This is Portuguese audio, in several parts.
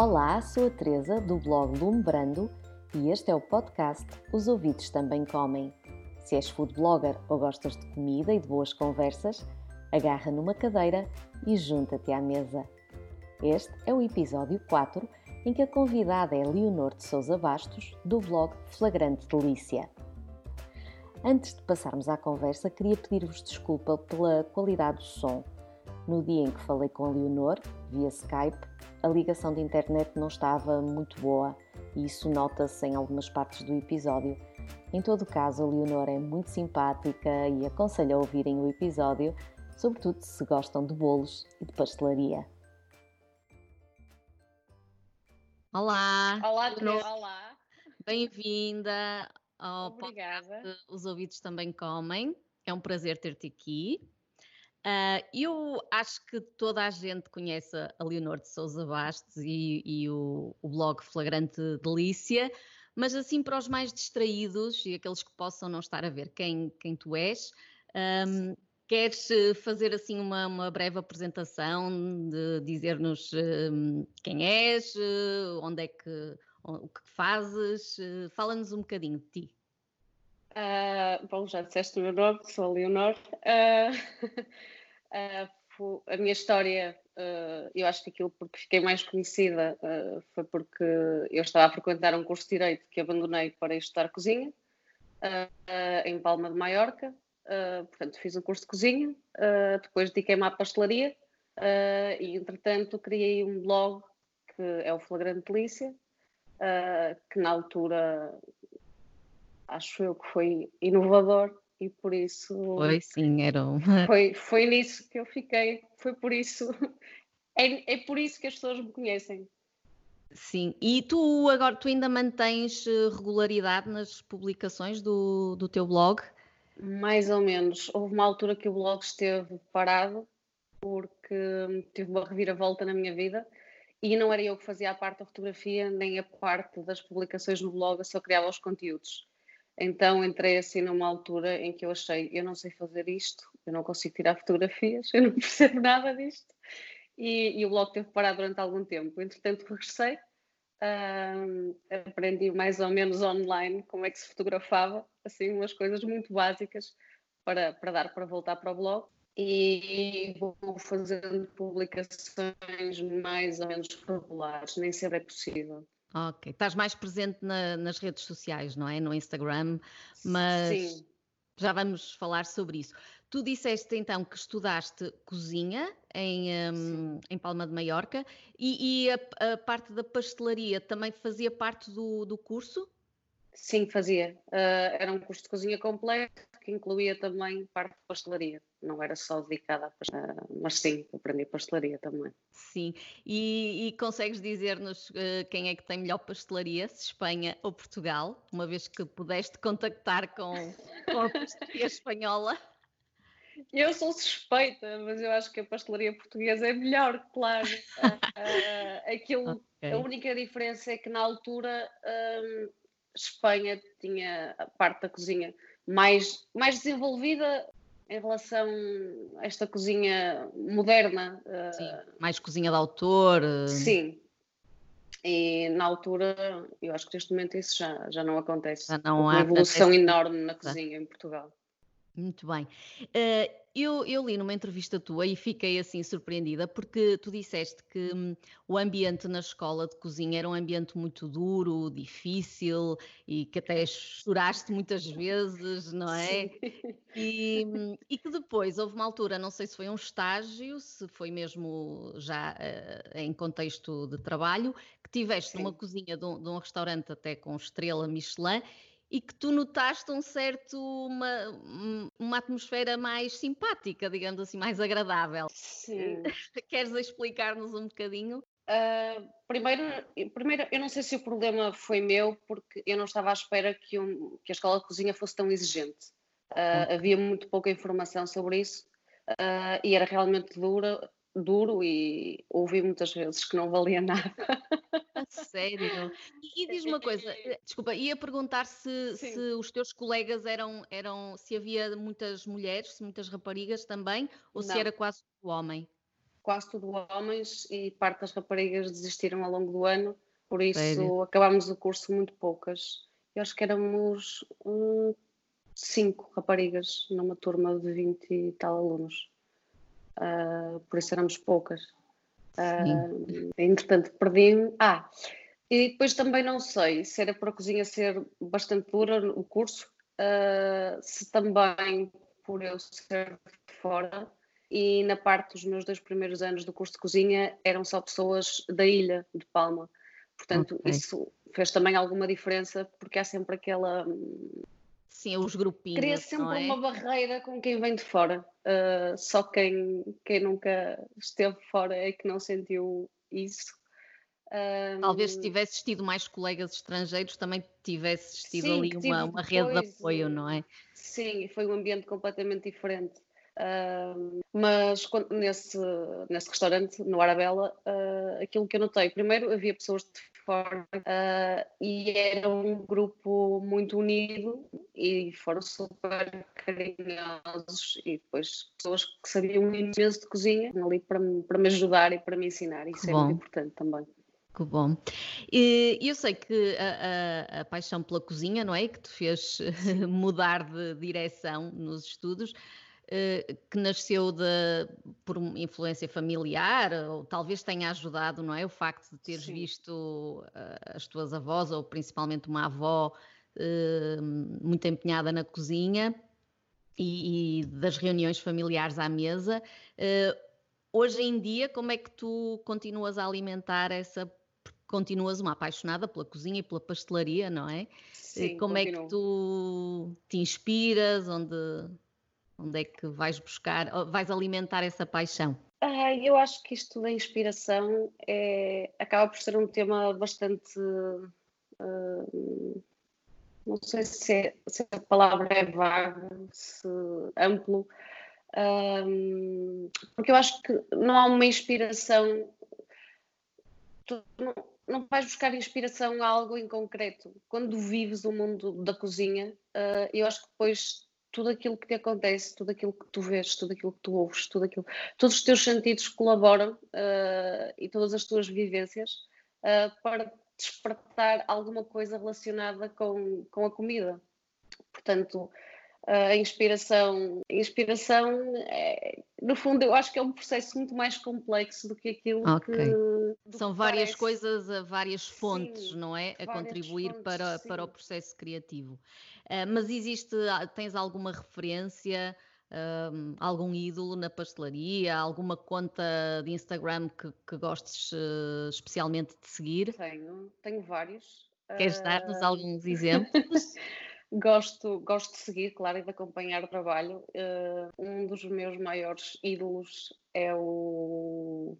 Olá, sou a Teresa do blog Lume Brando e este é o podcast Os Ouvidos Também Comem. Se és food blogger ou gostas de comida e de boas conversas, agarra numa cadeira e junta-te à mesa. Este é o episódio 4 em que a convidada é Leonor de Souza Bastos, do blog Flagrante Delícia. Antes de passarmos à conversa, queria pedir-vos desculpa pela qualidade do som. No dia em que falei com a Leonor, via Skype, a ligação de internet não estava muito boa e isso nota-se em algumas partes do episódio. Em todo caso, a Leonor é muito simpática e aconselho a ouvirem o episódio, sobretudo se gostam de bolos e de pastelaria. Olá! Olá, Teresa! Olá! Bem-vinda ao Obrigada. podcast Os Ouvidos Também Comem. É um prazer ter-te aqui. Uh, eu acho que toda a gente conhece a Leonor de Souza Bastos e, e o, o, blog Flagrante Delícia, mas assim para os mais distraídos e aqueles que possam não estar a ver quem, quem tu és, um, queres fazer assim uma, uma, breve apresentação, de dizer-nos um, quem és, onde é que, o que fazes, fala-nos um bocadinho de ti. Uh, bom, já disseste o meu nome, sou a Leonor. Uh, uh, a minha história, eu acho que aquilo porque fiquei mais conhecida foi porque eu estava a frequentar um curso de Direito que abandonei para estudar cozinha, em Palma de Maiorca. portanto, fiz um curso de cozinha, depois dediquei-me à pastelaria e, entretanto, criei um blog que é o Flagrante Polícia, que na altura acho eu que foi inovador e por isso. Foi sim, era um... foi, foi nisso que eu fiquei, foi por isso. É, é por isso que as pessoas me conhecem. Sim, e tu agora tu ainda mantens eh, regularidade nas publicações do, do teu blog? Mais ou menos. Houve uma altura que o blog esteve parado porque tive uma reviravolta na minha vida e não era eu que fazia a parte da fotografia nem a parte das publicações no blog, eu só criava os conteúdos. Então entrei assim numa altura em que eu achei, eu não sei fazer isto, eu não consigo tirar fotografias, eu não percebo nada disto. E, e o blog teve parado durante algum tempo. Entretanto, regressei, aprendi mais ou menos online como é que se fotografava, assim, umas coisas muito básicas para, para dar para voltar para o blog. E vou fazendo publicações mais ou menos regulares, nem sempre é possível. Ok, estás mais presente na, nas redes sociais, não é? No Instagram, mas Sim. já vamos falar sobre isso. Tu disseste então que estudaste cozinha em, um, em Palma de Maiorca e, e a, a, parte da pastelaria também fazia parte do, do curso? Sim, fazia. Uh, era um curso de cozinha completo que incluía também parte de pastelaria. Não era só dedicada a pastelaria, mas sim, aprendi pastelaria também. Sim, e, e consegues dizer-nos uh, quem é que tem melhor pastelaria, se Espanha ou Portugal, uma vez que pudeste contactar com, com a pastelaria espanhola? Eu sou suspeita, mas eu acho que a pastelaria portuguesa é melhor, claro. uh, aquilo, okay. A única diferença é que na altura Espanha tinha a parte da cozinha mais, mais desenvolvida em relação a esta cozinha moderna. Sim, mais cozinha de autor. Sim. E na altura, eu acho que neste momento isso já, já não acontece. Já não há. Uma evolução enorme na cozinha em Portugal. Muito bem. Uh, eu, eu, li numa entrevista tua e fiquei assim surpreendida porque tu disseste que hum, o ambiente na escola de cozinha era um ambiente muito duro, difícil e que até choraste muitas vezes, não é? E, hum, e, que depois houve uma altura, não sei se foi um estágio, se foi mesmo já uh, em contexto de trabalho, que tiveste Sim. numa cozinha de um, de um restaurante até com estrela Michelin e que tu notaste um certo, uma, uma atmosfera mais simpática, digamos assim, mais agradável. Sim. Queres explicar-nos um bocadinho? Uh, primeiro, primeiro, eu não sei se o problema foi meu, porque eu não estava à espera que, um, que a escola de cozinha fosse tão exigente. Uh, havia muito pouca informação sobre isso uh, e era realmente dura, duro e ouvi muitas vezes que não valia nada. Sério? E, e diz uma coisa, eh, desculpa, ia perguntar se, se, os teus colegas eram, eram, se havia muitas mulheres, muitas raparigas também, ou não. se era quase o homem? quase tudo homens e parte das raparigas desistiram ao longo do ano, por isso Sério? acabámos o curso muito poucas. Eu acho que éramos um, cinco raparigas numa turma de 20 e tal alunos. Uh, por isso éramos poucas. Uh, entretanto, perdi-me. Ah, e depois também não sei se era para a cozinha ser bastante dura o curso, uh, se também por eu ser de fora e na parte dos meus dois primeiros anos do curso de cozinha eram só pessoas da ilha de Palma. Portanto, okay. isso fez também alguma diferença porque há sempre aquela. Sim, os grupinhos. Cria sempre é? uma barreira com quem vem de fora. Uh, só quem, quem nunca esteve fora é que não sentiu isso. Talvez se tivesses tido mais colegas estrangeiros, também tivesses tido sim, ali uma, uma rede de apoio, não é? Sim, foi um ambiente completamente diferente. Uh, mas quando, nesse, nesse restaurante, no Arabella, uh, aquilo que eu notei, primeiro havia pessoas de fora uh, e era um grupo muito unido e foram super carinhosos e depois pessoas que sabiam imenso de cozinha ali para, para me ajudar e para me ensinar, isso que é bom. muito importante também. Que bom. E eu sei que a, a, a, paixão pela cozinha, não é? Que te fez mudar de direção nos estudos, que nasceu de, por influência familiar, ou talvez tenha ajudado, não é? O facto de teres Sim. visto eh, as tuas avós, ou principalmente uma avó eh, muito empenhada na cozinha e, e das reuniões familiares à mesa. Hoje em dia, como é que tu continuas a alimentar essa continuas uma apaixonada pela cozinha e pela pastelaria, não é? Sim, Como continuo. é que tu te inspiras? Onde, Onde é que vais buscar, vais alimentar essa paixão? Ah, eu acho que isto da inspiração é, acaba por ser um tema bastante. Uh, não sei se, é, se, a palavra é vaga, se amplo, um, porque eu acho que não há uma inspiração. Tu não, não vais buscar inspiração a algo em concreto. Quando vives o mundo da cozinha, uh, eu acho que depois tudo aquilo que te acontece, tudo aquilo que tu vês, tudo aquilo que tu ouves, tudo aquilo, todos os teus sentidos colaboram uh, e todas as tuas vivências uh, para despertar alguma coisa relacionada com, com a comida. Portanto, a inspiração, a inspiração é, no fundo, eu acho que é um processo muito mais complexo do que aquilo okay. que. São que várias parece. coisas, várias fontes, sim, não é? A contribuir fontes, para, para o processo criativo. Uh, mas existe, ah, tens alguma referência, uh, algum ídolo na pastelaria, alguma conta de Instagram que, que gostes uh, especialmente de seguir? Tenho, tenho vários. Queres dar-nos alguns exemplos? Gosto, gosto de seguir, claro, e de acompanhar o trabalho. Uh, um dos meus maiores ídolos é o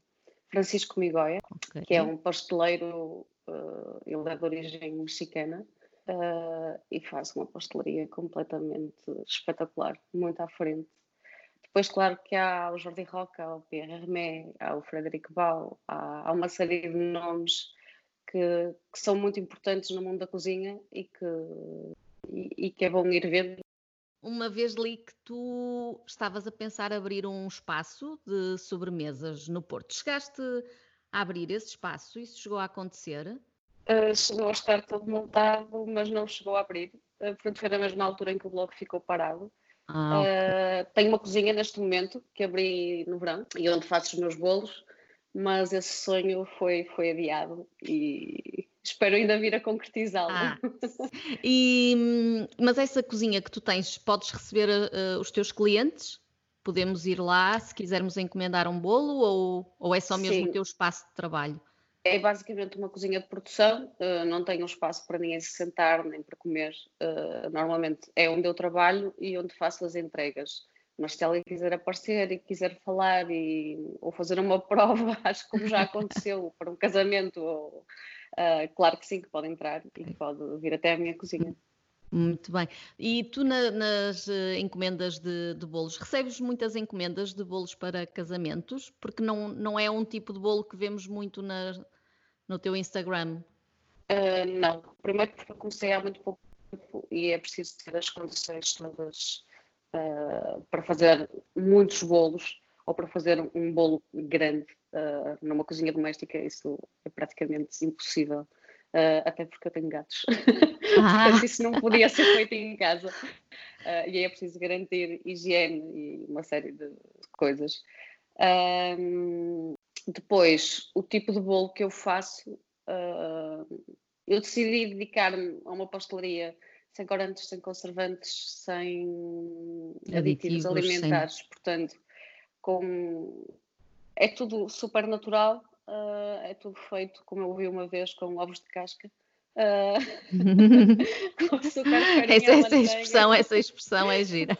Francisco Migoya, okay. que é um pasteleiro, uh, ele é de origem mexicana, uh, e faz uma pastelaria completamente espetacular, muito à frente. Depois, claro que há o Jordi Roca, há o Pierre Hermé, há o Frederico Bau, há, há uma série de nomes que, que, são muito importantes no mundo da cozinha e que e, que é bom ir vendo. Uma vez li que tu estavas a pensar abrir um espaço de sobremesas no Porto. Chegaste a abrir esse espaço? Isso chegou a acontecer? Uh, chegou a estar todo montado, mas não chegou a abrir. Uh, portanto, foi na mesma altura em que o blog ficou parado. Ah, okay. uh, tenho uma cozinha neste momento que abri no verão e onde faço os meus bolos, mas esse sonho foi, foi adiado e espero ainda vir a concretizá-lo. Ah, mas essa cozinha que tu tens, podes receber uh, os teus clientes? Podemos ir lá se quisermos encomendar um bolo ou, ou é só mesmo Sim. o teu espaço de trabalho? É basicamente uma cozinha de produção, uh, não tenho um espaço para ninguém se sentar nem para comer. Uh, normalmente é onde eu trabalho e onde faço as entregas. Mas se alguém quiser aparecer e quiser falar e, ou fazer uma prova, acho que como já aconteceu para um casamento ou Uh, claro que sim, que pode entrar e pode vir até à minha cozinha. Muito bem. E tu na, nas uh, encomendas de, de, bolos, recebes muitas encomendas de bolos para casamentos? Porque não, não é um tipo de bolo que vemos muito na, no teu Instagram. Uh, não. Primeiro porque comecei há muito pouco tempo e é preciso ter as condições todas uh, para fazer muitos bolos. ou para fazer um bolo grande uh, numa cozinha doméstica, isso é praticamente impossível. Uh, até porque eu tenho gatos. Ah. Portanto, isso não podia ser feito em casa. Uh, e aí é preciso garantir higiene e uma série de coisas. depois, o tipo de bolo que eu faço, uh, eu decidi dedicar-me a uma pastelaria sem corantes, sem conservantes, sem aditivos, aditivos alimentares, sem... portanto, com... é tudo super natural, uh, é tudo feito, como eu ouvi uma vez, com ovos de casca. Uh, com açúcar, farinha, essa, essa expressão, essa expressão é gira.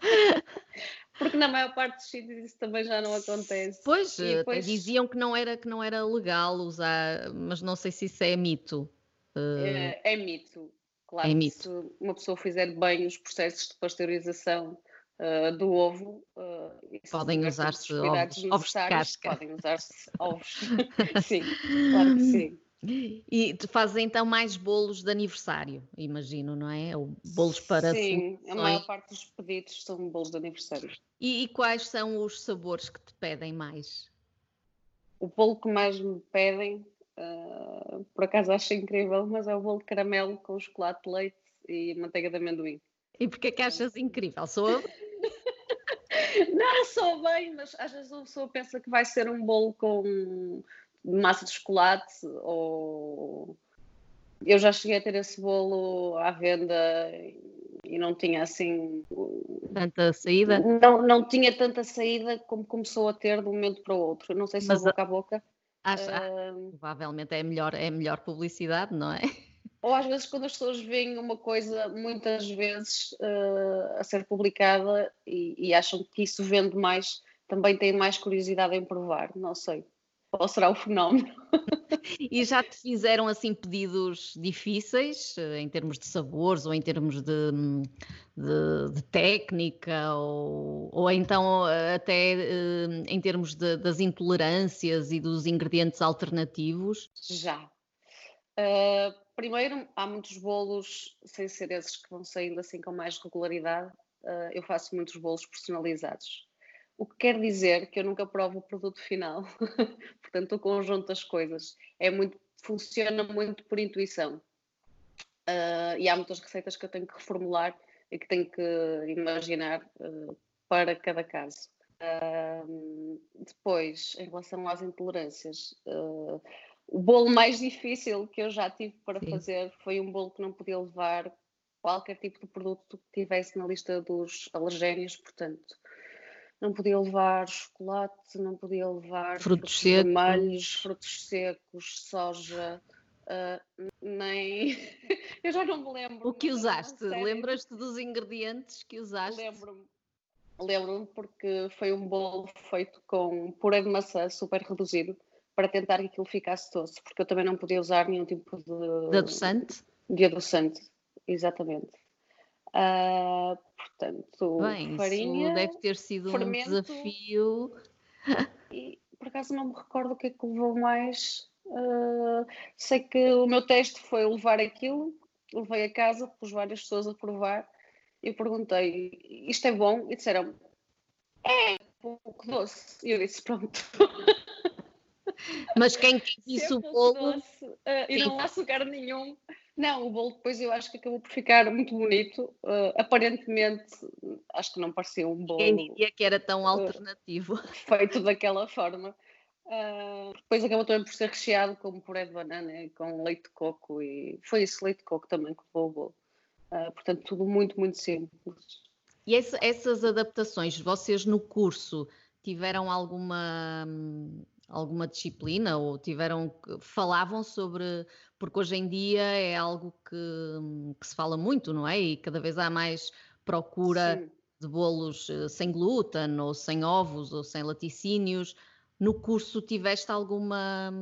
Porque na maior parte dos sítios isso também já não acontece. Pois, depois... diziam que não, era, que não era legal usar, mas não sei se isso é mito. Uh... É, é, mito. Claro, é mito. se uma pessoa fizer bem os processos de pasteurização uh, do ovo, uh, podem usar-se ovos, ovos de casca. Podem usar-se ovos. sim, claro que sim. E fazem então mais bolos de aniversário, imagino, não é? Ou bolos para. Sim, a maior parte dos pedidos são bolos de aniversário. E, e, quais são os sabores que te pedem mais? O bolo que mais me pedem, uh, por acaso acho incrível, mas é o bolo de caramelo com chocolate de leite e manteiga de amendoim. E porquê que achas incrível? Sou Não, sou bem, mas às vezes a pessoa pensa que vai ser um bolo com massa de chocolate ou eu já cheguei a ter esse bolo à venda e não tinha assim tanta saída? Não, não tinha tanta saída como começou a ter de um momento para o outro. Não sei se Mas, é boca a boca. Acho, uh, provavelmente é melhor, é melhor publicidade, não é? Ou às vezes quando as pessoas veem uma coisa muitas vezes uh, a ser publicada e, e acham que isso vende mais, também têm mais curiosidade em provar, não sei qual será o fenómeno. E já te fizeram assim pedidos difíceis eh, em termos de sabores ou em termos de, de, de técnica ou, ou então eh, até em termos de, das intolerâncias e dos ingredientes alternativos? Já. Uh, primeiro, há muitos bolos, sem ser esses que vão saindo assim com mais regularidade, uh, eu faço muitos bolos personalizados o que quer dizer que eu nunca provo o produto final. Portanto, o conjunto das coisas é muito, funciona muito por intuição. Uh, e há muitas receitas que eu tenho que reformular e que tenho que imaginar uh, para cada caso. Depois, em relação às intolerâncias, o bolo mais difícil que eu já tive para Sim. fazer foi um bolo que não podia levar qualquer tipo de produto que tivesse na lista dos alergénios, portanto, não podia levar chocolate, não podia levar frutos, frutos vermelhos, frutos secos, soja, uh, nem. eu já não me lembro. O que usaste? Lembras-te dos ingredientes que usaste? Lembro-me. Lembro-me porque foi um bolo feito com puré de maçã super reduzido para tentar que aquilo ficasse doce, porque eu também não podia usar nenhum tipo de. De adoçante? De adoçante, exatamente. Uh, portanto, Bem, farinha. deve ter sido fermento, um desafio. E por acaso não me recordo o que é que levou mais. Uh, sei que o meu teste foi levar aquilo, levei a casa, pus várias pessoas a provar e perguntei: isto é bom? E disseram: é um pouco doce. E eu disse: pronto. Mas quem disse o bolo. Doce, uh, e não há açúcar nenhum. Não, o bolo depois eu acho que acabou por ficar muito bonito. Uh, aparentemente, acho que não parecia um bolo. Quem diria que era tão alternativo? Uh, feito daquela forma. Uh, depois acabou também por ser recheado com puré de banana e com leite de coco. E foi esse leite de coco também que levou o bolo. portanto, tudo muito, muito simples. E essa, essas adaptações, vocês no curso tiveram alguma alguma disciplina ou tiveram falavam sobre porque hoje em dia é algo que, que se fala muito, não é? E cada vez há mais procura Sim. de bolos eh, sem glúten ou sem ovos ou sem laticínios. No curso tiveste alguma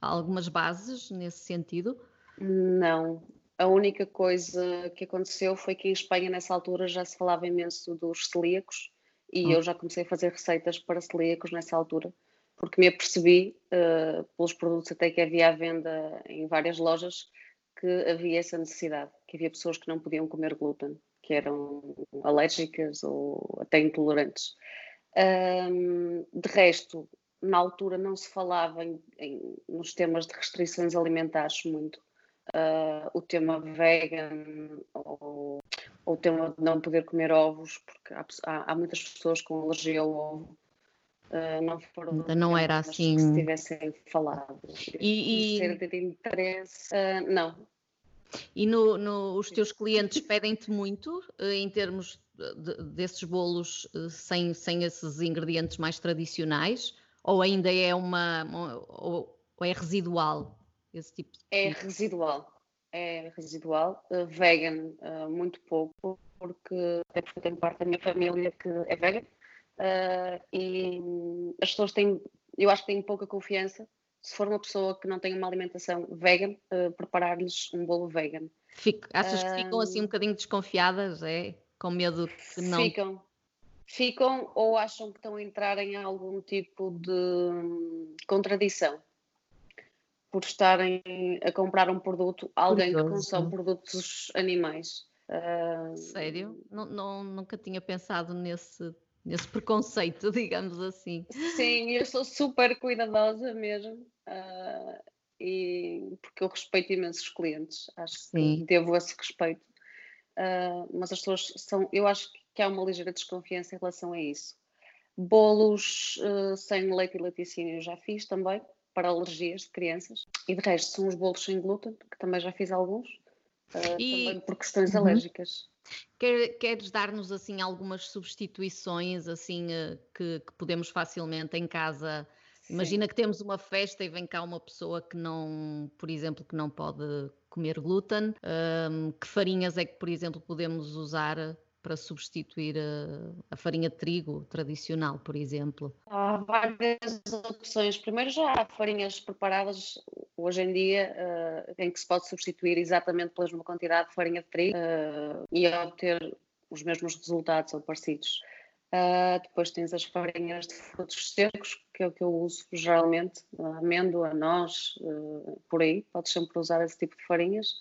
algumas bases nesse sentido? Não. A única coisa que aconteceu foi que em Espanha nessa altura já se falava imenso dos celíacos e hum. eu já comecei a fazer receitas para celíacos nessa altura, porque me apercebi, uh, pelos produtos até que havia à venda em várias lojas, que havia essa necessidade, que havia pessoas que não podiam comer glúten, que eram alérgicas ou até intolerantes. Um, de resto, na altura não se falava em, em, nos temas de restrições alimentares muito. Uh, o tema vegan ou, ou, o tema de não poder comer ovos, porque há, há, há muitas pessoas com alergia ao ovo. Uh, não foram Ainda não era assim. Que se tivessem falado. E, e... De interesse, uh, não. E no, no, os teus clientes pedem-te muito em termos de, desses bolos sem, sem esses ingredientes mais tradicionais? Ou ainda é uma. ou, ou é residual esse tipo de. É residual. É residual. Uh, vegan, uh, muito pouco, porque até porque tenho parte da minha família que é vegan. Uh, e as pessoas têm, eu acho que têm pouca confiança se for uma pessoa que não tem uma alimentação vegan, preparar-lhes um bolo vegan. Fico, achas que ficam assim um bocadinho desconfiadas, é? Com medo que não. Ficam, ficam ou acham que estão a entrar em algum tipo de contradição por estarem a comprar um produto alguém Curioso. que consome produtos animais. Uh... Sério? Não, não, nunca tinha pensado nesse, nesse preconceito, digamos assim. Sim, eu sou super cuidadosa mesmo. Uh, e porque eu respeito imensos clientes, acho Sim. que devo esse respeito. Uh, mas as pessoas são, eu acho que há uma ligeira desconfiança em relação a isso. Bolos uh, sem leite e laticínio já fiz também, para alergias de crianças. E de resto são os bolos sem glúten, que também já fiz alguns, uh, e... também por questões uhum. alérgicas. Quer, queres dar-nos assim algumas substituições assim que, que podemos facilmente em casa Imagina que temos uma festa e vem cá uma pessoa que não, por exemplo, que não pode comer glúten. Um, que farinhas é que, por exemplo, podemos usar para substituir a, a, farinha de trigo tradicional, por exemplo? Há várias opções. Primeiro já há farinhas preparadas hoje em dia uh, em que se pode substituir exatamente pela mesma quantidade de farinha de trigo uh, e obter os mesmos resultados ou parecidos. Uh, depois tens as farinhas de frutos secos, que é o que eu uso geralmente, amêndoa, noz, por aí. Podes sempre usar esse tipo de farinhas.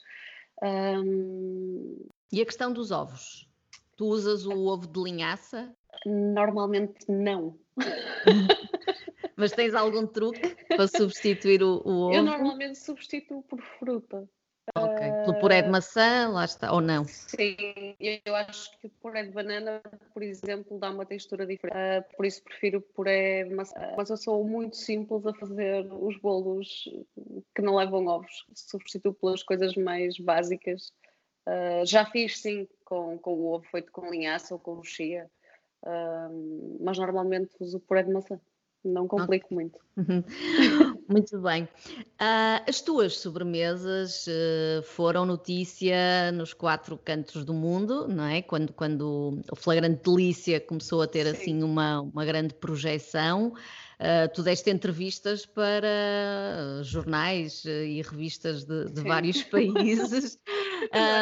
Um... E a questão dos ovos? Tu usas o ovo de linhaça? Normalmente não. Mas tens algum truque para substituir o, o ovo? Eu normalmente substituo por fruta. Ok, pelo puré de maçã, lá está, ou não? Sim, eu acho que o puré de banana, por exemplo, dá uma textura diferente, uh, por isso prefiro puré de maçã. Mas eu sou muito simples a fazer os bolos que não levam ovos, substituo pelas coisas mais básicas. Uh, já fiz sim com, com o ovo feito com linhaça ou com chia, uh, mas normalmente uso puré de maçã não complico okay. muito. muito bem. Uh, as tuas sobremesas uh, foram notícia nos quatro cantos do mundo, não é? Quando, quando o Flagrante Delícia começou a ter Sim. assim uma, uma grande projeção. Uh, tu deste entrevistas para jornais e revistas de, de vários países.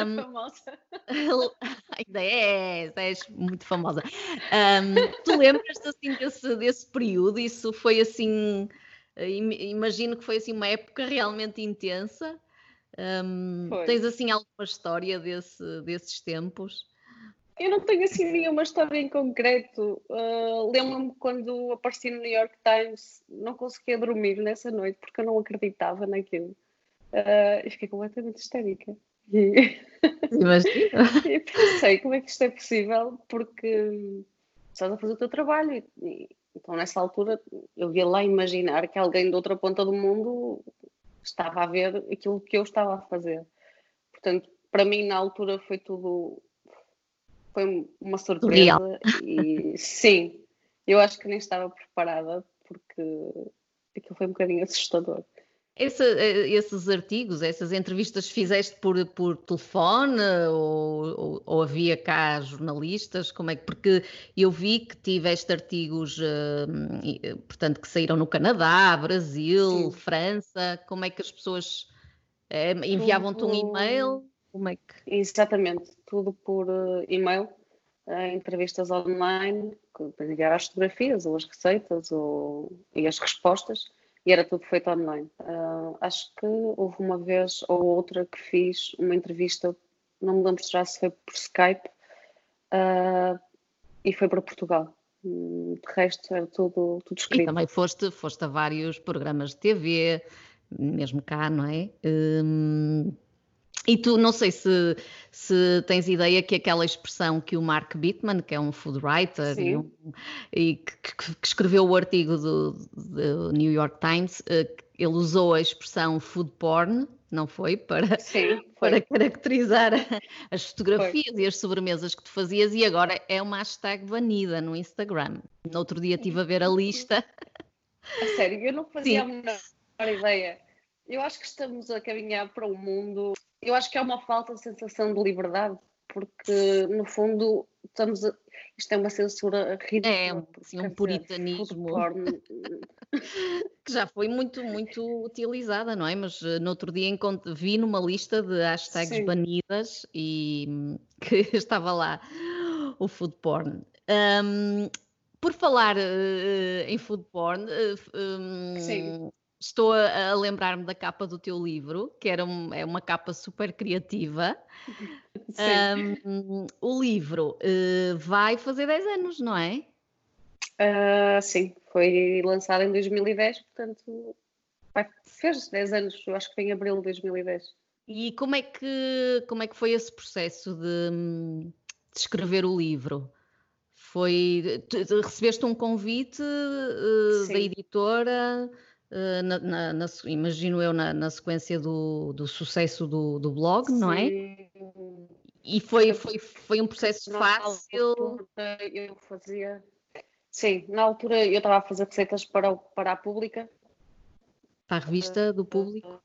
Um, famosa. Ainda és, és muito famosa. Um, tu lembras-te assim desse, desse período? Isso foi assim, imagino que foi assim uma época realmente intensa. Um, tens assim alguma história desse, desses tempos? Eu não tenho assim nenhuma história em concreto. Uh, Lembro-me quando apareci no New York Times, não conseguia dormir nessa noite porque eu não acreditava naquilo. Uh, e fiquei completamente histérica. E, e pensei, como é que isto é possível? Porque estás a fazer o teu trabalho. E, e, então, nessa altura, eu ia lá imaginar que alguém de outra ponta do mundo estava a ver aquilo que eu estava a fazer. Portanto, para mim, na altura, foi tudo foi uma surpresa Real. e sim, eu acho que nem estava preparada porque aquilo foi um bocadinho assustador. Esse, eh, esses artigos, essas entrevistas fizeste por, por telefone ou, ou, ou, havia cá jornalistas? Como é que, porque eu vi que tiveste artigos, uh, portanto, que saíram no Canadá, Brasil, Sim. França. Como é que as pessoas enviavam-te um e-mail? Como é que... Exatamente, tudo por e-mail, entrevistas online, para enviar as fotografias ou as receitas ou, e as respostas, e era tudo feito online. Uh, acho que houve uma vez ou outra que fiz uma entrevista, não me lembro já se foi por Skype, e foi para Portugal, Hum, de resto era tudo, tudo escrito. E também foste, foste a vários programas de TV, mesmo cá, não é? Hum, e tu, não sei se, se tens ideia que aquela expressão que o Mark Bittman, que é um food writer e, um, e que, que, escreveu o artigo do, do, New York Times, eh, ele usou a expressão food porn, não foi? Para, Sim, foi. para caracterizar as fotografias foi. e as sobremesas que tu fazias e agora é uma hashtag banida no Instagram. No outro dia estive a ver a lista. A sério, eu não fazia Sim. a menor ideia. Eu acho que estamos a caminhar para um mundo eu acho que é uma falta de sensação de liberdade, porque no fundo estamos a, isto é uma censura ridícula. É, assim, um puritanismo que já foi muito, muito utilizada, não é? Mas uh, no outro dia vi numa lista de hashtags Sim. banidas e que estava lá o food porn. Um, por falar uh, em food porn, uh, um, estou a, a lembrar-me da capa do teu livro, que era um, é uma capa super criativa. Um, o livro uh, vai fazer 10 anos, não é? Uh, sim, foi lançado em 2010, portanto vai, fez 10 anos, eu acho que foi em abril de 2010. E como é que, como é que foi esse processo de, de escrever o livro? Foi, recebeste um convite uh, da editora? Eh, na, na, na, imagino eu, na, sequência do, do sucesso do, do blog, Sim. não é? E foi, foi, foi um processo na fácil. eu fazia. Sim, na altura eu estava a fazer receitas para, para a pública. Para a revista do público?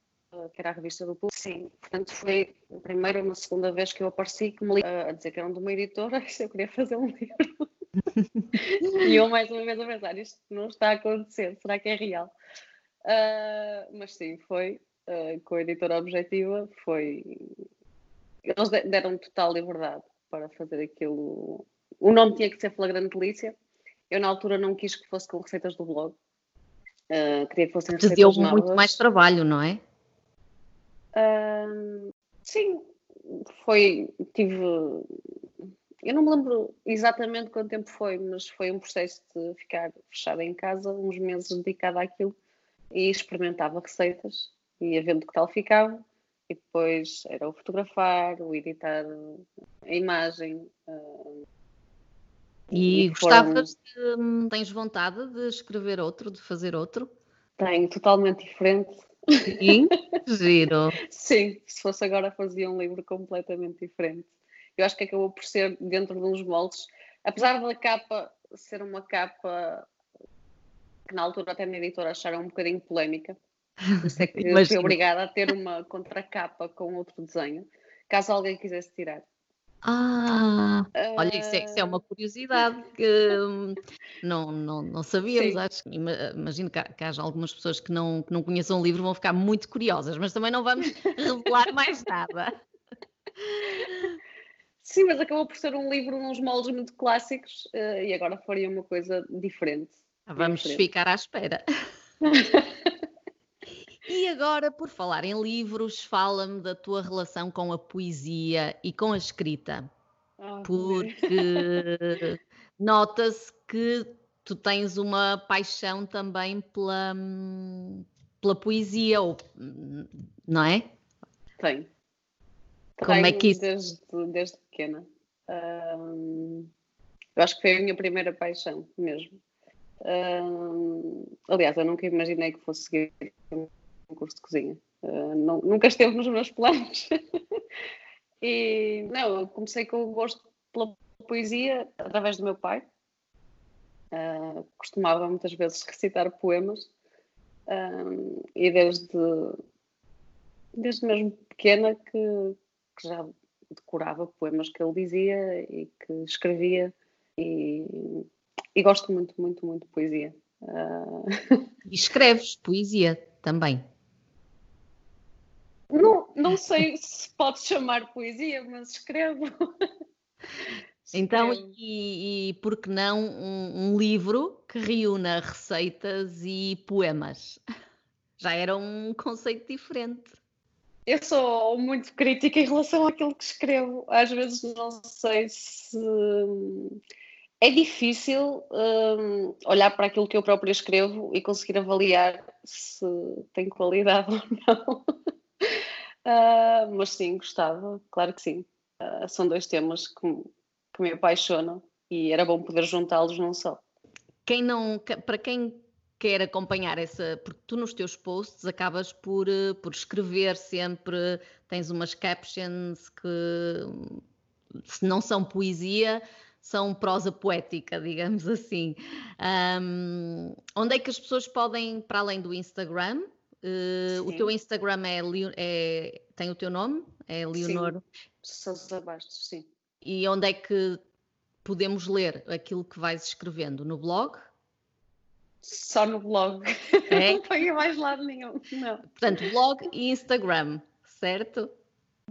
Que era a revista do público, sim. Portanto, foi a primeira e uma segunda vez que eu apareci que me a dizer que era de uma editora e se eu queria fazer um livro. e eu mais uma vez a pensar, isto não está a acontecer, será que é real? Uh, mas sim, foi uh, com a editora objetiva, foi. Eles deram total liberdade para fazer aquilo. O nome tinha que ser Flagrante Polícia. Eu, na altura, não quis que fosse com receitas do blog. Uh, queria que fossem receitas Te deu muito mais trabalho, não é? sim, foi. Tive. Eu não me lembro exatamente quanto tempo foi, mas foi um processo de ficar fechada em casa, uns meses dedicado àquilo e experimentava receitas, ia vendo que tal ficava e depois era o fotografar, o editar a imagem. Uh, e, e gostavas de, tens vontade de escrever outro, de fazer outro? Tenho, totalmente diferente. Sim, giro. Sim, se fosse agora fazia um livro completamente diferente. Eu acho que acabou por ser dentro de uns moldes, apesar da capa ser uma capa que na altura até na editora acharam um bocadinho polémica. Isso é que fui obrigada a ter uma contracapa com outro desenho, caso alguém quisesse tirar. Ah, uh... olha, isso é, isso é, uma curiosidade que hum, não, não, não sabíamos. Acho, imagino que, que haja algumas pessoas que não, que não conheçam o livro vão ficar muito curiosas, mas também não vamos revelar mais nada. Sim, mas acabou por ser um livro uns moldes muito clássicos uh, e agora faria uma coisa diferente. Vamos ficar à espera. e agora, por falar em livros, fala-me da tua relação com a poesia e com a escrita. Oh, porque nota-se que tu tens uma paixão também pela, pela poesia, ou, não é? Tenho. Como Tenho é que isso... Desde, desde pequena. Eu acho que foi a minha primeira paixão mesmo. Uh, aliás, eu nunca imaginei que fosse seguir um curso de cozinha. Uh, não, nunca esteve nos meus planos. e não, eu comecei com o gosto pela poesia através do meu pai. Uh, costumava muitas vezes recitar poemas e desde, desde mesmo pequena que, que já decorava poemas que ele dizia e que escrevia e e gosto muito, muito, muito de poesia. Uh... E escreves poesia também? Não, não sei se pode chamar poesia, mas escrevo. Então, e, e por que não um, um, livro que reúna receitas e poemas? Já era um conceito diferente. Eu sou muito crítica em relação àquilo que escrevo. Às vezes não sei se é difícil um, olhar para aquilo que eu própria escrevo e conseguir avaliar se tem qualidade ou não. uh, mas sim, gostava, claro que sim. Uh, são dois temas que, que me apaixonam e era bom poder juntá-los num só. Quem não, para quem quer acompanhar essa, porque tu nos teus posts acabas por, eh, por escrever sempre, tens umas captions que se não são poesia, são prosa poética, digamos assim. Um, onde é que as pessoas podem, para além do Instagram, uh, o teu Instagram é, é, tem o teu nome? É Leonor? Sousa Bastos, sim. E onde é que podemos ler aquilo que vais escrevendo? No blog? Só no blog. É? não tenho mais lado nenhum, não. Portanto, blog e Instagram, certo?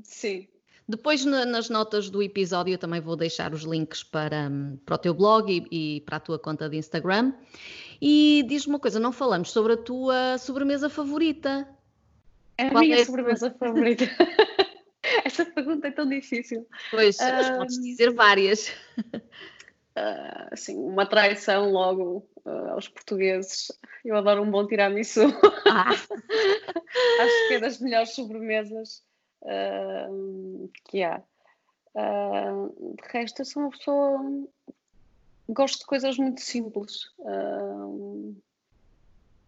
Sim. Depois, nas notas do episódio, eu também vou deixar os links para, para o teu blog e, e para a tua conta de Instagram. E diz-me uma coisa: não falamos sobre a tua sobremesa favorita. É a Qual minha é sobremesa favorita. Essa pergunta é tão difícil. Pois, uh, podes dizer várias. Uh, assim, uma traição logo uh, aos portugueses. Eu adoro um bom tiramisu. Ah. Acho que é das melhores sobremesas uh, que há. Uh, de resto, eu sou uma pessoa. Gosto de coisas muito simples. Uh,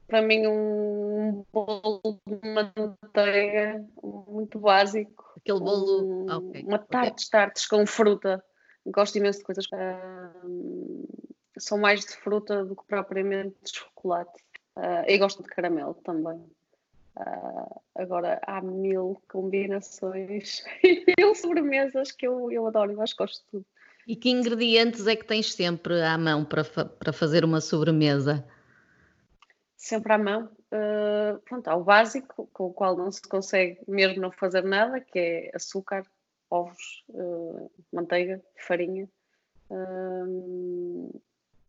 para mim, um bolo de manteiga muito básico. Aquele bolo. Um, okay. Uma tartes, tartes com fruta. Gosto imenso de coisas. Uh, são mais de fruta do que propriamente de chocolate. Uh, eu gosto de caramelo também. Uh, agora há mil combinações e mil sobremesas que eu, eu adoro, eu acho que gosto de tudo. E que ingredientes é que tens sempre à mão para, fa para fazer uma sobremesa? Sempre à mão. Uh, pronto, há o básico, com o qual não se consegue mesmo não fazer nada, que é açúcar, ovos, uh, manteiga, farinha. Uh,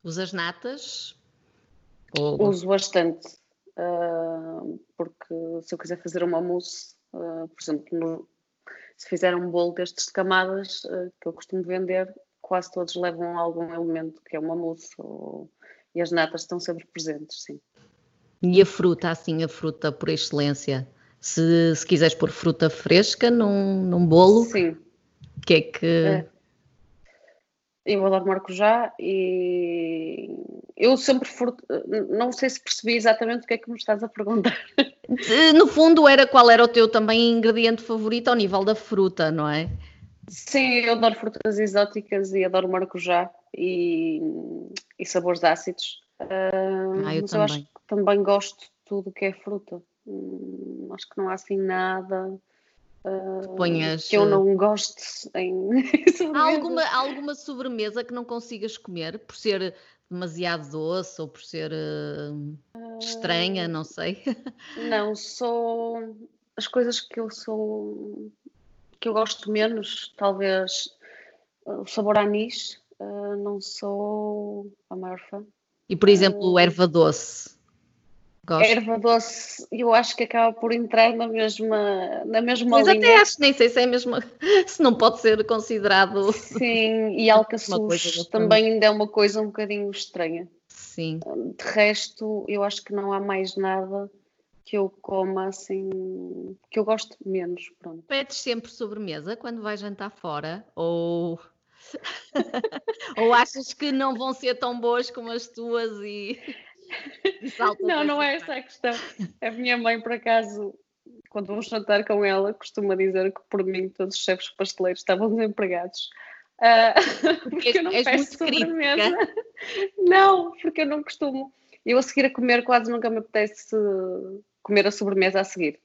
Usas natas? Ou... Uso bastante uh, porque se eu quiser fazer uma mousse, uh, por exemplo, no, se fizer um bolo destes de camadas uh, que eu costumo vender, quase todos levam algum elemento que é uma mousse ou, e as natas estão sempre presentes, sim. E a fruta, assim, a fruta por excelência? Se, se quiseres pôr fruta fresca num, num bolo, sim. que é que. É eu adoro maracujá e eu sempre furto, não sei se percebi exatamente o que é que me estás a perguntar. No fundo era qual era o teu também ingrediente favorito ao nível da fruta, não é? Sim, eu adoro frutas exóticas e adoro maracujá e, e sabores ácidos. Uh, ah, eu mas também. eu acho que também gosto de tudo que é fruta. Hum, acho que não há assim nada Uh, Ponhas, que eu não gosto em há alguma, alguma sobremesa que não consigas comer por ser demasiado doce ou por ser uh, estranha, não sei. Não, sou as coisas que eu sou que eu gosto menos, talvez o sabor anis, uh, não sou a maior fã. E por exemplo, erva doce. Gosto. Erva doce, eu acho que acaba por entrar na mesma, na mesma Mas linha. até acho, nem sei se é mesmo, se não pode ser considerado. Sim, e alcaçuz também ainda é uma coisa um bocadinho estranha. Sim. De resto, eu acho que não há mais nada que eu coma assim, que eu gosto menos, pronto. Pedes sempre sobremesa quando vais jantar fora? Ou... ou achas que não vão ser tão boas como as tuas e não, não é essa a questão. A minha mãe, por acaso, quando vamos jantar com ela, costuma dizer que por mim todos os chefes pasteleiros estavam desempregados. Uh, porque eu não és peço sobremesa. Não, porque eu não costumo. Eu a seguir a comer quase nunca me apetece comer a sobremesa a seguir.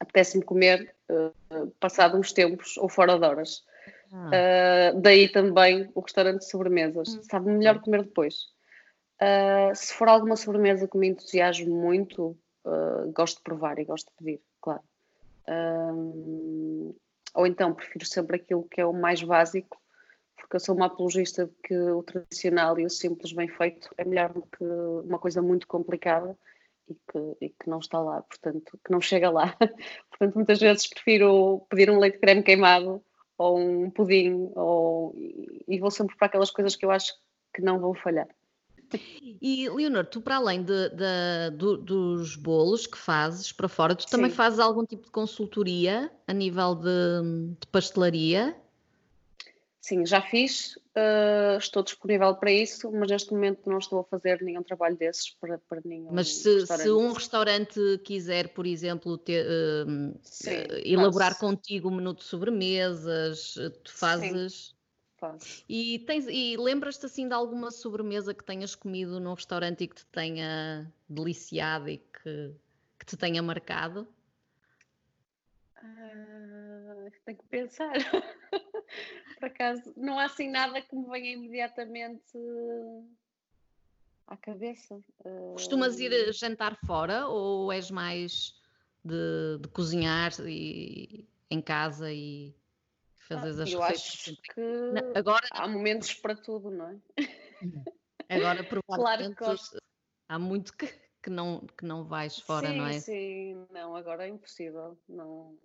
Apetece-me comer uh, passado uns tempos ou fora de horas. Ah. Uh, daí também o restaurante de sobremesas. Hum. Sabe melhor comer depois. Uh, se for alguma sobremesa que me entusiasme muito, uh, gosto de provar e gosto de pedir, claro. Uh, ou então prefiro sempre aquilo que é o mais básico, porque eu sou uma apologista de que o tradicional e o simples bem feito é melhor do que uma coisa muito complicada e que, e que não está lá, portanto, que não chega lá. portanto, muitas vezes prefiro pedir um leite creme queimado ou um pudim, ou, e vou sempre para aquelas coisas que eu acho que não vão falhar. E, Leonor, tu para além de, de, do, dos bolos que fazes para fora, tu também Sim. fazes algum tipo de consultoria a nível de, de pastelaria? Sim, já fiz, uh, estou disponível para isso, mas neste momento não estou a fazer nenhum trabalho desses para, para nenhum. Mas se, se um restaurante quiser, por exemplo, ter, uh, Sim, uh, elaborar contigo um menu de sobremesas, tu fazes. Sim. Faço. E, tens, e lembras-te assim de alguma sobremesa que tenhas comido num restaurante e que te tenha deliciado e que, que te tenha marcado? Uh, tenho que pensar. Por acaso, não há assim nada que me venha imediatamente à cabeça. Costumas ir jantar fora ou és mais de, de cozinhar e, em casa e fazer ah, as eu acho que não, agora há momentos para tudo, não é? Agora provavelmente claro há muito que, que, não, que não vais fora, sim, não é? Sim, não, agora é impossível. Não,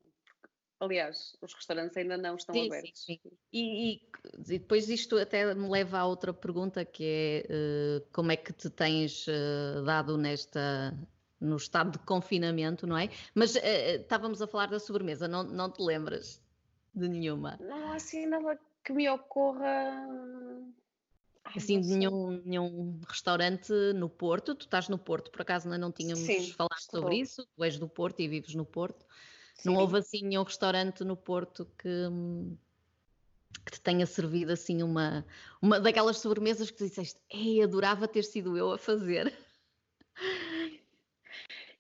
Aliás, os restaurantes ainda não estão sim, abertos. Sim, sim. E, e, e, depois isto até me leva a outra pergunta que é uh, como é que te tens uh, dado nesta no estado de confinamento, não é? Mas uh, estávamos a falar da sobremesa, não, não te lembras de nenhuma? Não há assim nada que me ocorra. Ai, assim, de nenhum, nenhum restaurante no Porto, tu estás no Porto, por acaso ainda não tínhamos falado estou. sobre isso, tu és do Porto e vives no Porto. Sim. Não houve assim nenhum restaurante no Porto que, que te tenha servido assim uma, uma daquelas sobremesas que tu disseste, ei, adorava ter sido eu a fazer.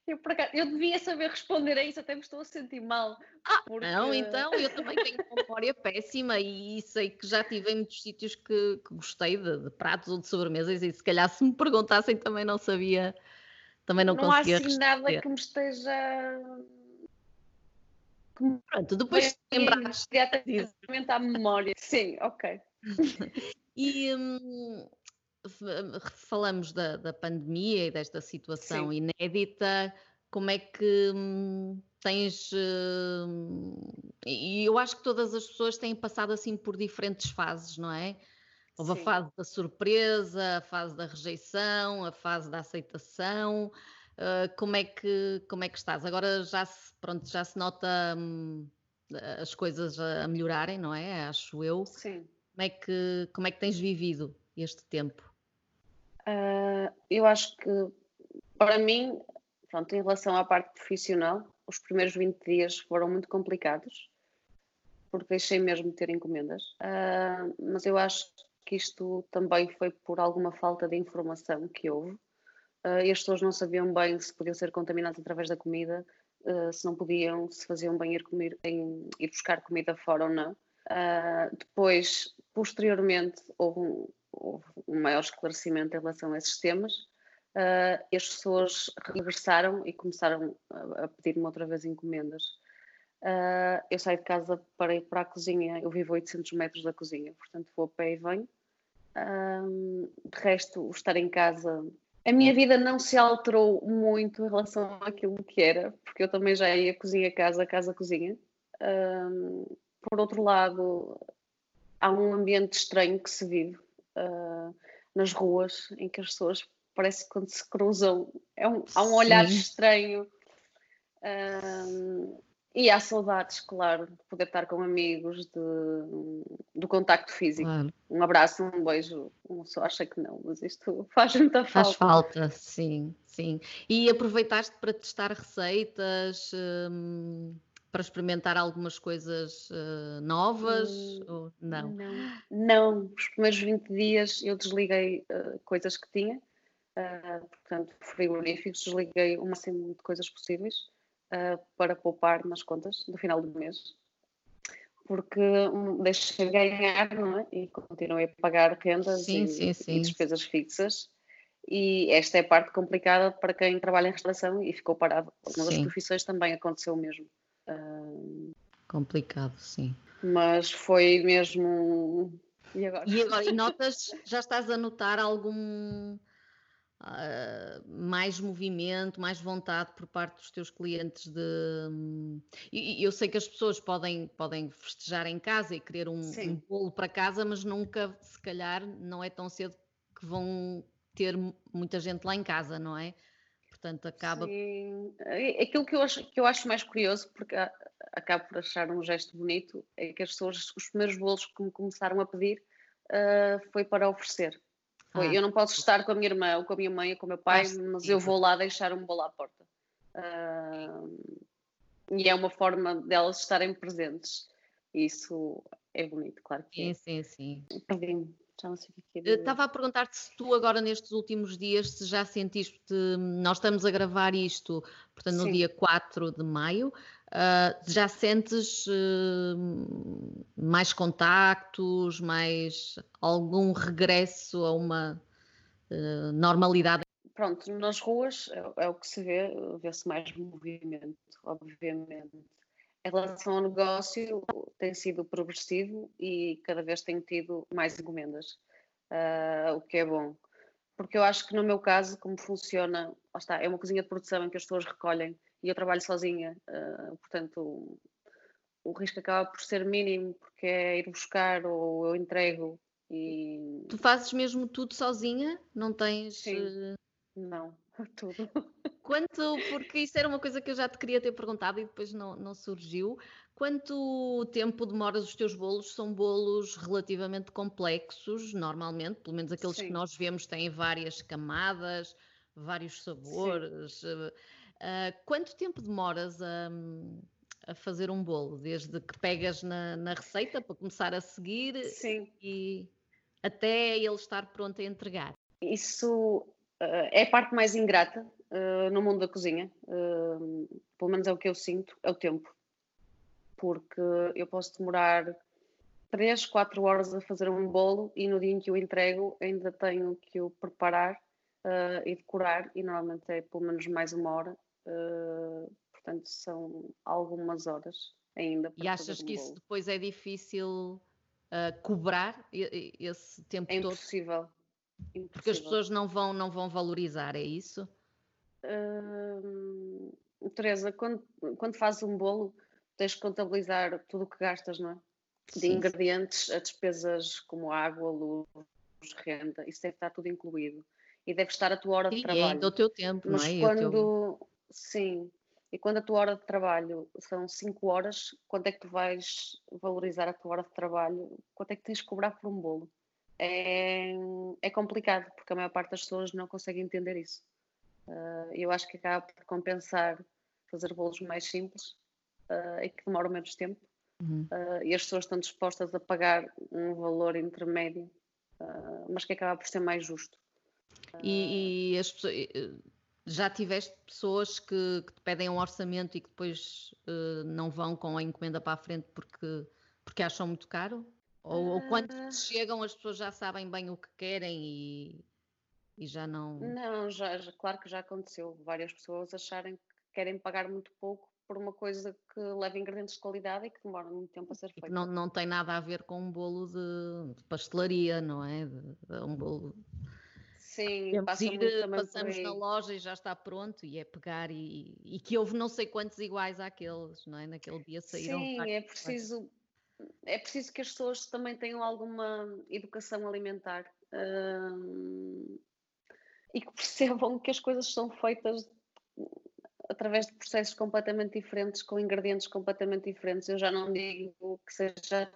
Eu, acaso, eu devia saber responder a isso, até me estou a sentir mal. Ah, porque... não, então, eu também tenho memória péssima e sei que já tive em muitos sítios que, que gostei de, de, pratos ou de sobremesas e se calhar se me perguntassem também não sabia, também não, não conseguia Não há assim nada que me esteja Pronto, depois de lembrares. Diretamente à memória. Sim, ok. e hum, falamos da, da, pandemia e desta situação Sim. inédita. Como é que hum, tens. Hum, e eu acho que todas as pessoas têm passado assim por diferentes fases, não é? Houve Sim. a fase da surpresa, a fase da rejeição, a fase da aceitação. Uh, como, é que, como é que estás? Agora já se, pronto, já se nota hum, as coisas a melhorarem, não é? Acho eu. Sim. Como é que, como é que tens vivido este tempo? Uh, eu acho que, para mim, pronto, em relação à parte profissional, os primeiros 20 dias foram muito complicados, porque deixei mesmo de ter encomendas. Uh, mas eu acho que isto também foi por alguma falta de informação que houve uh, e as pessoas não sabiam bem se podiam ser contaminadas através da comida, uh, se não podiam, se faziam bem ir, comer, em, ir buscar comida fora ou não. Uh, depois, posteriormente, houve um, houve um, maior esclarecimento em relação a esses temas e as pessoas regressaram e começaram a, a pedir-me outra vez encomendas. eu saio de casa para ir para a cozinha, eu vivo a 800 metros da cozinha, portanto vou a pé e venho. de resto, estar em casa a minha vida não se alterou muito em relação àquilo que era, porque eu também já ia cozinha casa, casa cozinha. Um, por outro lado, há um ambiente estranho que se vive uh, nas ruas, em que as pessoas parece que quando se cruzam é um, há um olhar Sim. estranho. Um, e há saudades, claro, de poder estar com amigos, de, do contacto físico. Claro. Um abraço, um beijo. Um só acha que não, mas isto faz muita falta. Faz falta, sim, sim. E aproveitaste para testar receitas, hum, para experimentar algumas coisas uh, novas? Hum, ou não? não? Não, os primeiros 20 dias eu desliguei uh, coisas que tinha, uh, portanto, frigoríficos, desliguei o máximo de coisas possíveis para poupar nas contas do final do mês, porque um, deixei de ganhar não é? e continuei a pagar rendas sim, e, sim, sim. e, despesas fixas. E esta é a parte complicada para quem trabalha em restauração e ficou parado. Algumas profissões também aconteceu o mesmo. Complicado, sim. Mas foi mesmo. E agora? E agora, e notas, já estás a notar algum Uh, mais movimento, mais vontade por parte dos teus clientes de. Um, eu sei que as pessoas podem, podem festejar em casa e querer um, um, bolo para casa, mas nunca, se calhar, não é tão cedo porque vão ter muita gente lá em casa, não é? Portanto, acaba. Sim. Aquilo que eu acho, que eu acho mais curioso, porque acabo por achar um gesto bonito, é que as pessoas, os primeiros bolos que me começaram a pedir uh, foi para oferecer. Foi, ah. Eu não posso estar com a minha irmã ou com a minha mãe ou com o meu pai, mas eu vou lá deixar um bolo à porta. Uh, e é uma forma delas estarem presentes. Isso é bonito, claro que sim, é. Sim, sim, sim. Já não sei o que é. Estava a perguntar-te se tu agora nestes últimos dias se já sentiste, nós estamos a gravar isto, portanto no Sim. dia 4 de maio, uh, já sentes uh, mais contactos, mais algum regresso a uma uh, normalidade? Pronto, nas ruas é, é o que se vê, vê-se mais movimento, obviamente. Em relação ao negócio, tem sido progressivo e cada vez tenho tido mais encomendas, uh, o que é bom. Porque eu acho que no meu caso, como funciona, está, é uma cozinha de produção em que as pessoas recolhem e eu trabalho sozinha, uh, portanto o, o risco acaba por ser mínimo porque é ir buscar ou eu entrego e... Tu fazes mesmo tudo sozinha? Não tens... Sim. Uh... Não, tudo. Quanto, porque isso era uma coisa que eu já te queria ter perguntado e depois não, não surgiu. Quanto tempo demoras os teus bolos? São bolos relativamente complexos, normalmente, pelo menos aqueles Sim. que nós vemos têm várias camadas, vários sabores. Uh, quanto tempo demoras a, a, fazer um bolo? Desde que pegas na, na receita para começar a seguir Sim. e até ele estar pronto a entregar? Isso uh, é a parte mais ingrata uh, no mundo da cozinha, uh, pelo menos é o que eu sinto, é o tempo. Porque eu posso demorar 3, 4 horas a fazer um bolo e no dia em que eu entrego ainda tenho que o preparar uh, e decorar e normalmente é pelo menos mais uma hora. portanto, são algumas horas ainda. e achas um que bolo. isso depois é difícil cobrar esse tempo é todo? Impossível. Impossível. Porque as pessoas não vão, não vão valorizar, é isso? Uh, Teresa, quando, quando fazes um bolo, tens que contabilizar tudo o que gastas, não é? De sim, ingredientes a despesas como água, luz, renda, isso deve estar tudo incluído. E deve estar a tua hora de sim, trabalho. É o teu tempo, Mas não é? quando, teu... sim, e quando a tua hora de trabalho são 5 horas, quanto é que tu vais valorizar a tua hora de trabalho? Quanto é que tens de cobrar por um bolo? É, é complicado, porque a maior parte das pessoas não consegue entender isso. Uh, eu acho que acaba por compensar fazer bolos mais simples uh, e que demoram menos tempo. Uhum. Uh, e as pessoas estão dispostas a pagar um valor intermédio, mas que acaba por ser mais justo. E, e as pessoas, já tiveste pessoas que, que, te pedem um orçamento e que depois não vão com a encomenda para a frente porque, porque acham muito caro? Ou, ou quando chegam as pessoas já sabem bem o que querem e, e já não. Não, já, já, claro que já aconteceu. Várias pessoas acharem que querem pagar muito pouco por uma coisa que leva ingredientes de qualidade e que demora muito tempo a ser feita. Não, não tem nada a ver com um bolo de, de pastelaria, não é? De, de um bolo. Sim, passa ir, passamos na loja e já está pronto e é pegar e, e, que houve não sei quantos iguais àqueles, não é? Naquele dia saíram. Sim, é preciso, é preciso que as pessoas também tenham alguma educação alimentar. Hum, e que percebam que as coisas são feitas através de processos completamente diferentes, com ingredientes completamente diferentes. Eu já não digo que seja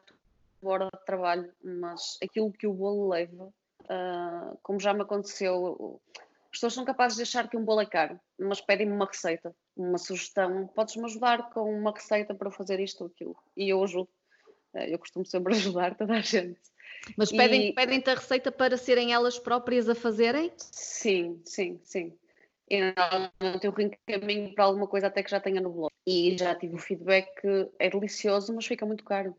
hora de trabalho, mas aquilo que o bolo leva, uh, como já me aconteceu, as pessoas são capazes de achar que um bolo é caro, mas pedem-me uma receita, uma sugestão. Podes-me ajudar com uma receita para fazer isto ou aquilo? E eu ajudo. Uh, eu costumo sempre ajudar toda a gente. Mas pedem, pedem-te a receita para serem elas próprias a fazerem? Sim, sim, sim. E normalmente eu reencaminho para alguma coisa até que já tenha no blog. E já tive o feedback que é delicioso, mas fica muito caro.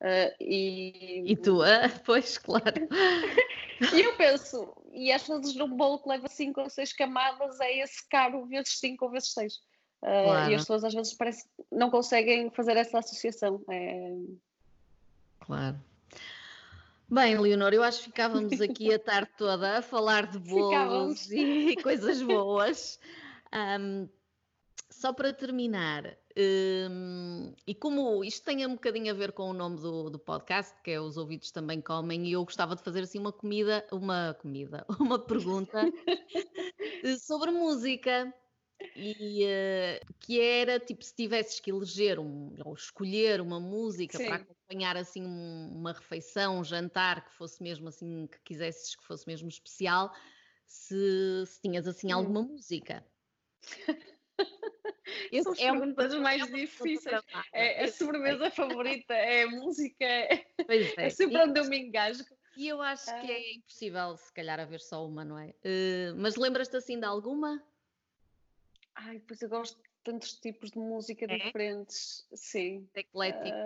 Uh, e... e tu? Ah, pois, claro. e eu penso, e às vezes num bolo que leva 5 ou 6 camadas é esse caro vezes 5 ou vezes 6. Uh, claro. E as pessoas às vezes parece, não conseguem fazer essa associação. É... Claro. Bem, Leonor, eu acho que ficávamos aqui a tarde toda a falar de bolos e coisas boas. Um, só para terminar, Um, e como isto tem um bocadinho a ver com o nome do, do, podcast, que é Os Ouvidos Também Comem, e eu gostava de fazer assim uma comida, uma comida, uma pergunta sobre música. E uh, que era tipo se tivesses que eleger um, ou escolher uma música Sim. para acompanhar assim um, uma refeição, um jantar que fosse mesmo assim, que quisesses que fosse mesmo especial, se, se tinhas assim hum. alguma música. Esse São as é perguntas um, mais é difíceis. É, a sobremesa favorita é a música, é, é. é sempre onde eu me engasgo. E eu acho que é ah. impossível, se calhar, haver só uma, não é? Uh, mas lembras-te assim de alguma? Ai, pois eu gosto de tantos tipos de música é? diferentes. Sim. Eclética.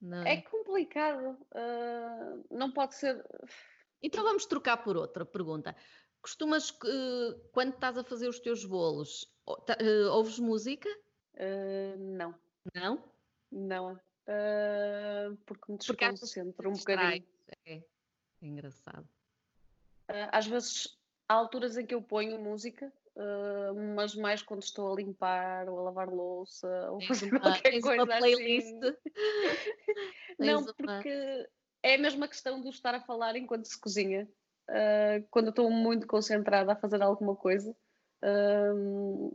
Uh, é complicado. Uh, não pode ser. Então vamos trocar por outra pergunta. Costumas, uh, quando estás a fazer os teus bolos, uh, ouves música? Não. Não? Não. Porque me desconcentro um bocadinho. É, é engraçado. às vezes há alturas em que eu ponho música, mas mais quando estou a limpar ou a lavar louça ou fazer uma, qualquer coisa uma playlist. assim. não, porque é a mesma questão de estar a falar enquanto se cozinha uh, quando estou muito concentrada a fazer alguma coisa. Uh,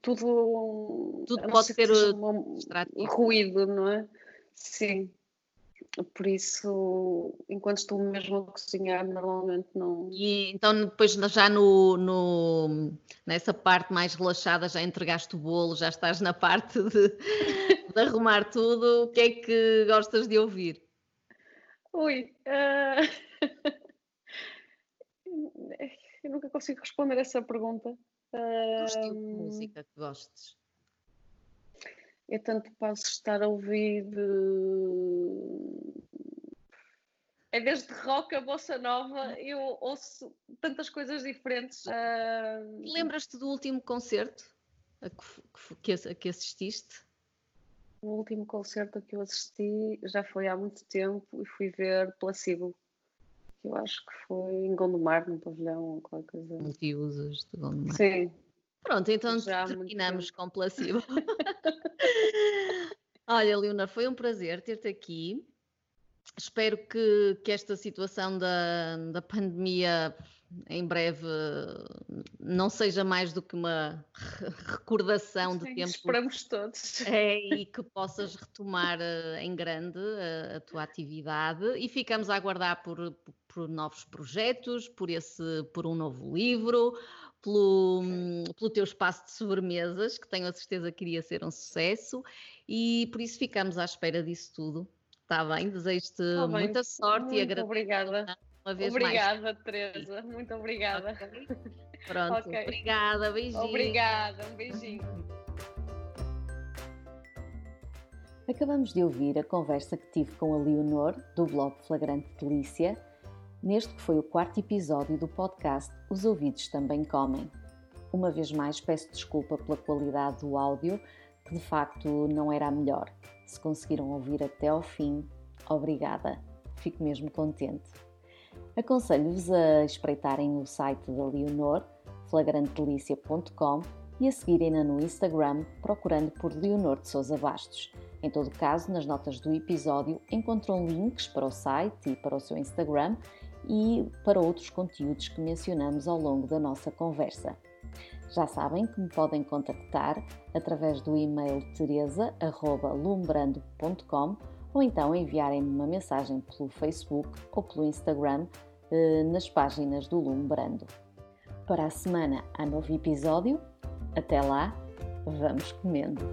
tudo, tudo pode ter um ruído, não é? Sim. Por isso, enquanto estou mesmo a cozinhar, normalmente não. E então, depois, já no, no, nessa parte mais relaxada, já entregaste o bolo, já estás na parte de, de arrumar tudo. O que é que gostas de ouvir? Ui. Uh... Eu nunca consigo responder essa pergunta. Que estilo de música que gostes? Eu tanto posso estar a ouvir. É desde rock a bossa nova, eu ouço tantas coisas diferentes. Uh... Lembras-te do último concerto a que, a que assististe? O último concerto a que eu assisti já foi há muito tempo e fui ver Placebo que eu acho que foi em Gondomar, no pavilhão, ou qualquer coisa. Multiusos de Gondomar. Sim. Pronto, então Já terminamos com placebo. Olha, Leonor, foi um prazer ter-te aqui. Espero que, que esta situação da, da pandemia em breve não seja mais do que uma recordação Sim, de tempo. Esperamos todos. É, e que possas retomar uh, em grande uh, a tua atividade e ficamos a aguardar por, por novos projetos, por, esse, por um novo livro, pelo, pelo teu espaço de sobremesas, que tenho a certeza que iria ser um sucesso, e por isso ficamos à espera disso tudo. Está bem? Desejo-te tá muita sorte Muito e agradeço. Obrigada. Uma vez obrigada, mais. Teresa. Muito obrigada. Okay. Pronto, okay. obrigada, beijinho. Obrigada, um beijinho. Acabamos de ouvir a conversa que tive com a Leonor, do blog Flagrante Delícia, neste que foi o quarto episódio do podcast Os Ouvidos Também Comem. Uma vez mais peço desculpa pela qualidade do áudio, que de facto não era a melhor. Se conseguiram ouvir até ao fim, obrigada. Fico mesmo contente. Aconselho-vos a espreitarem o site da Leonor, flagrantedelícia.com e a seguirem-na no Instagram procurando por Leonor de Sousa Bastos. Em todo caso, nas notas do episódio encontram links para o site e para o seu Instagram e para outros conteúdos que mencionamos ao longo da nossa conversa. Já sabem que me podem contactar através do e-mail teresa.lumbrando.com ou então enviarem-me uma mensagem pelo Facebook ou pelo Instagram eh, nas páginas do Lumbrando. Para a semana há novo episódio. Até lá, vamos comendo!